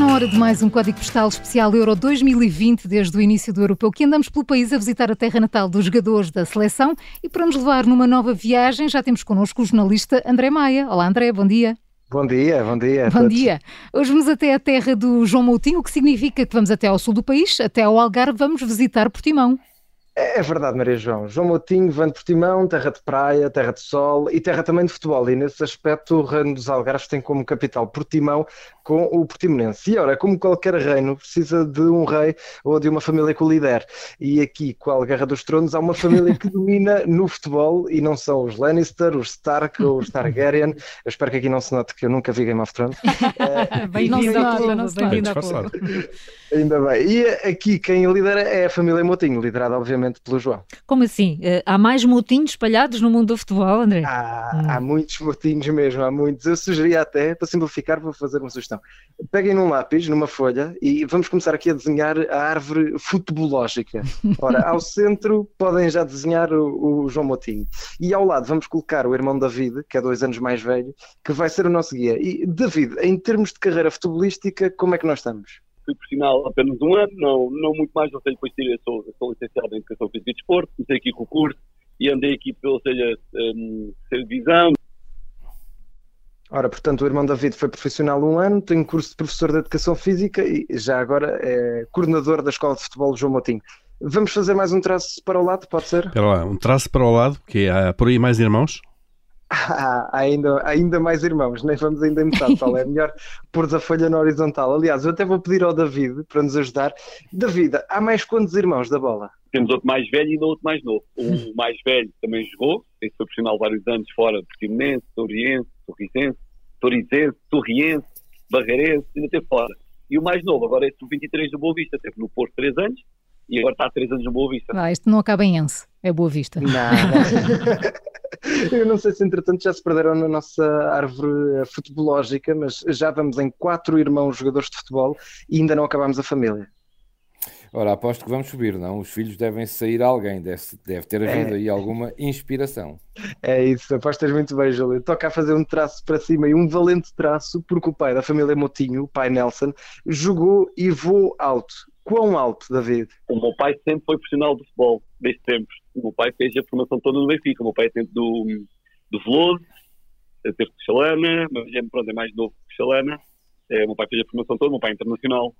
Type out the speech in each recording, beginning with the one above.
hora de mais um Código Postal Especial Euro 2020, desde o início do Europeu, que andamos pelo país a visitar a terra natal dos jogadores da seleção e para nos levar numa nova viagem já temos connosco o jornalista André Maia. Olá André, bom dia. Bom dia, bom dia. Bom dia. Hoje vamos até a terra do João Moutinho, o que significa que vamos até ao sul do país, até ao Algarve, vamos visitar Portimão. É, é verdade, Maria João. João Moutinho, Van de Portimão, terra de praia, terra de sol e terra também de futebol. E nesse aspecto, o Reino dos Algarves tem como capital Portimão com o Portimonense. E ora, como qualquer reino, precisa de um rei ou de uma família que o lidere. E aqui, com a Guerra dos Tronos, há uma família que domina no futebol e não são os Lannister, os Stark ou os Targaryen. Eu espero que aqui não se note que eu nunca vi Game of Thrones. Bem-vindo ao clube, bem-vindo ao clube. Ainda bem. E aqui quem lidera é a família Moutinho, liderada obviamente pelo João. Como assim? Eh, há mais Moutinhos espalhados no mundo do futebol, André? Há, hum. há muitos Moutinhos mesmo, há muitos. Eu sugeria até, para simplificar, vou fazer uma sugestão. Peguem num lápis, numa folha, e vamos começar aqui a desenhar a árvore futebológica. Ora, ao centro podem já desenhar o, o João Moutinho. E ao lado vamos colocar o irmão David, que é dois anos mais velho, que vai ser o nosso guia. E David, em termos de carreira futebolística, como é que nós estamos? Fui profissional apenas um ano, não, não muito mais, ou seja, depois tirei, sou, sou licenciado em Educação Física e Desporto, comecei aqui com o curso e andei aqui pela seja, um, divisão. Ora, portanto, o irmão David foi profissional um ano, tem curso de professor de Educação Física e já agora é coordenador da Escola de Futebol João Motinho. Vamos fazer mais um traço para o lado, pode ser? Espera lá, um traço para o lado, porque há por aí mais irmãos? Há ainda, ainda mais irmãos, nem vamos ainda metade, Paulo. É melhor pôr a folha na horizontal. Aliás, eu até vou pedir ao David para nos ajudar. David, há mais quantos irmãos da bola? Temos outro mais velho e outro mais novo. O mais velho também jogou, esse foi profissional vários anos fora de Portimonense, Toriense, Torricense, Torizense, Torriense, Barreirense, ainda teve fora. E o mais novo, agora é o 23 do Boa Vista, teve no Porto 3 anos e agora está há 3 anos no Boa Vista. Ah, isto não acaba em Ense, é Boa Vista. Não, não. Eu não sei se entretanto já se perderam na nossa árvore futebológica, mas já vamos em quatro irmãos jogadores de futebol e ainda não acabamos a família. Ora, aposto que vamos subir, não? Os filhos devem sair a alguém, deve, deve ter havido é. aí alguma inspiração. É isso, apostas muito bem, Júlio. Toca a fazer um traço para cima e um valente traço, porque o pai da família Motinho, o pai Nelson, jogou e voou alto. Quão alto, David? O meu pai sempre foi profissional de futebol, desde sempre. O meu pai fez a formação toda no Benfica. O meu pai é sempre do, do Veloso, teve de Chalana, mas pronto, é mais novo que Chalana. É, o meu pai fez a formação toda, o meu pai é internacional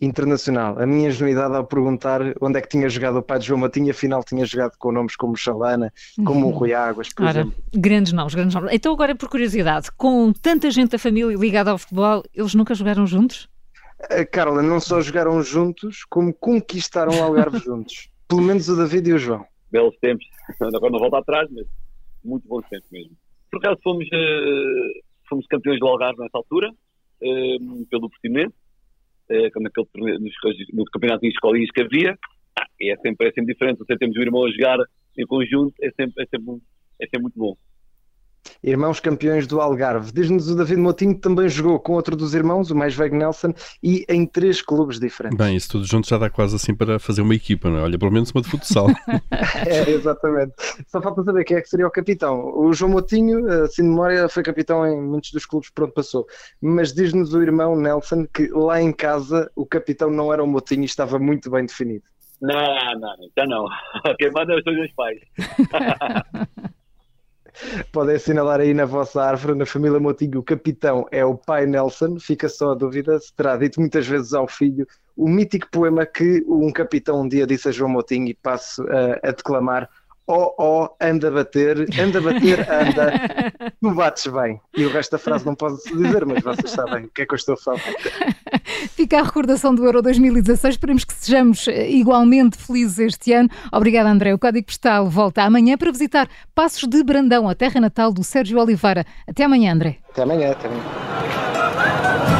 internacional. A minha ingenuidade ao perguntar onde é que tinha jogado o pai de João Matinho, afinal tinha jogado com nomes como Chalana, como o Rui Águas, por Ora, exemplo. Grandes nomes, grandes nomes. Então agora, por curiosidade, com tanta gente da família ligada ao futebol, eles nunca jogaram juntos? Uh, Carla, não só jogaram juntos, como conquistaram o Algarve juntos. Pelo menos o David e o João. Belos tempos. Agora não volta atrás, mas muito bons tempos mesmo. Por acaso fomos, uh, fomos campeões do Algarve nessa altura, uh, pelo Portimonense uh, como aquele nos, no campeonato de escolinhas que havia, ah, é, sempre, é sempre diferente. Você temos o irmão a jogar em conjunto, é sempre, é sempre, é sempre muito bom. Irmãos campeões do Algarve. Diz-nos o David Motinho que também jogou com outro dos irmãos, o mais velho Nelson, e em três clubes diferentes. Bem, isso tudo junto já dá quase assim para fazer uma equipa, não é? Olha, pelo menos uma de futsal. é, exatamente. Só falta saber quem é que seria o capitão. O João Motinho, assim de memória, foi capitão em muitos dos clubes por onde passou. Mas diz-nos o irmão Nelson que lá em casa o capitão não era o Motinho e estava muito bem definido. Não, não, então não. Quem manda são os meus pais. Podem assinalar aí na vossa árvore, na família Motinho, o capitão é o pai Nelson. Fica só a dúvida se terá dito muitas vezes ao filho o mítico poema que um capitão um dia disse a João Motinho e passo a, a declamar oh, oh, anda a bater, anda a bater, anda, tu bates bem. E o resto da frase não pode se dizer, mas vocês sabem o que é que eu estou a falar. Fica a recordação do Euro 2016, esperemos que sejamos eh, igualmente felizes este ano. Obrigada, André. O Código Postal volta amanhã para visitar Passos de Brandão, a terra natal do Sérgio Oliveira. Até amanhã, André. Até amanhã, até amanhã.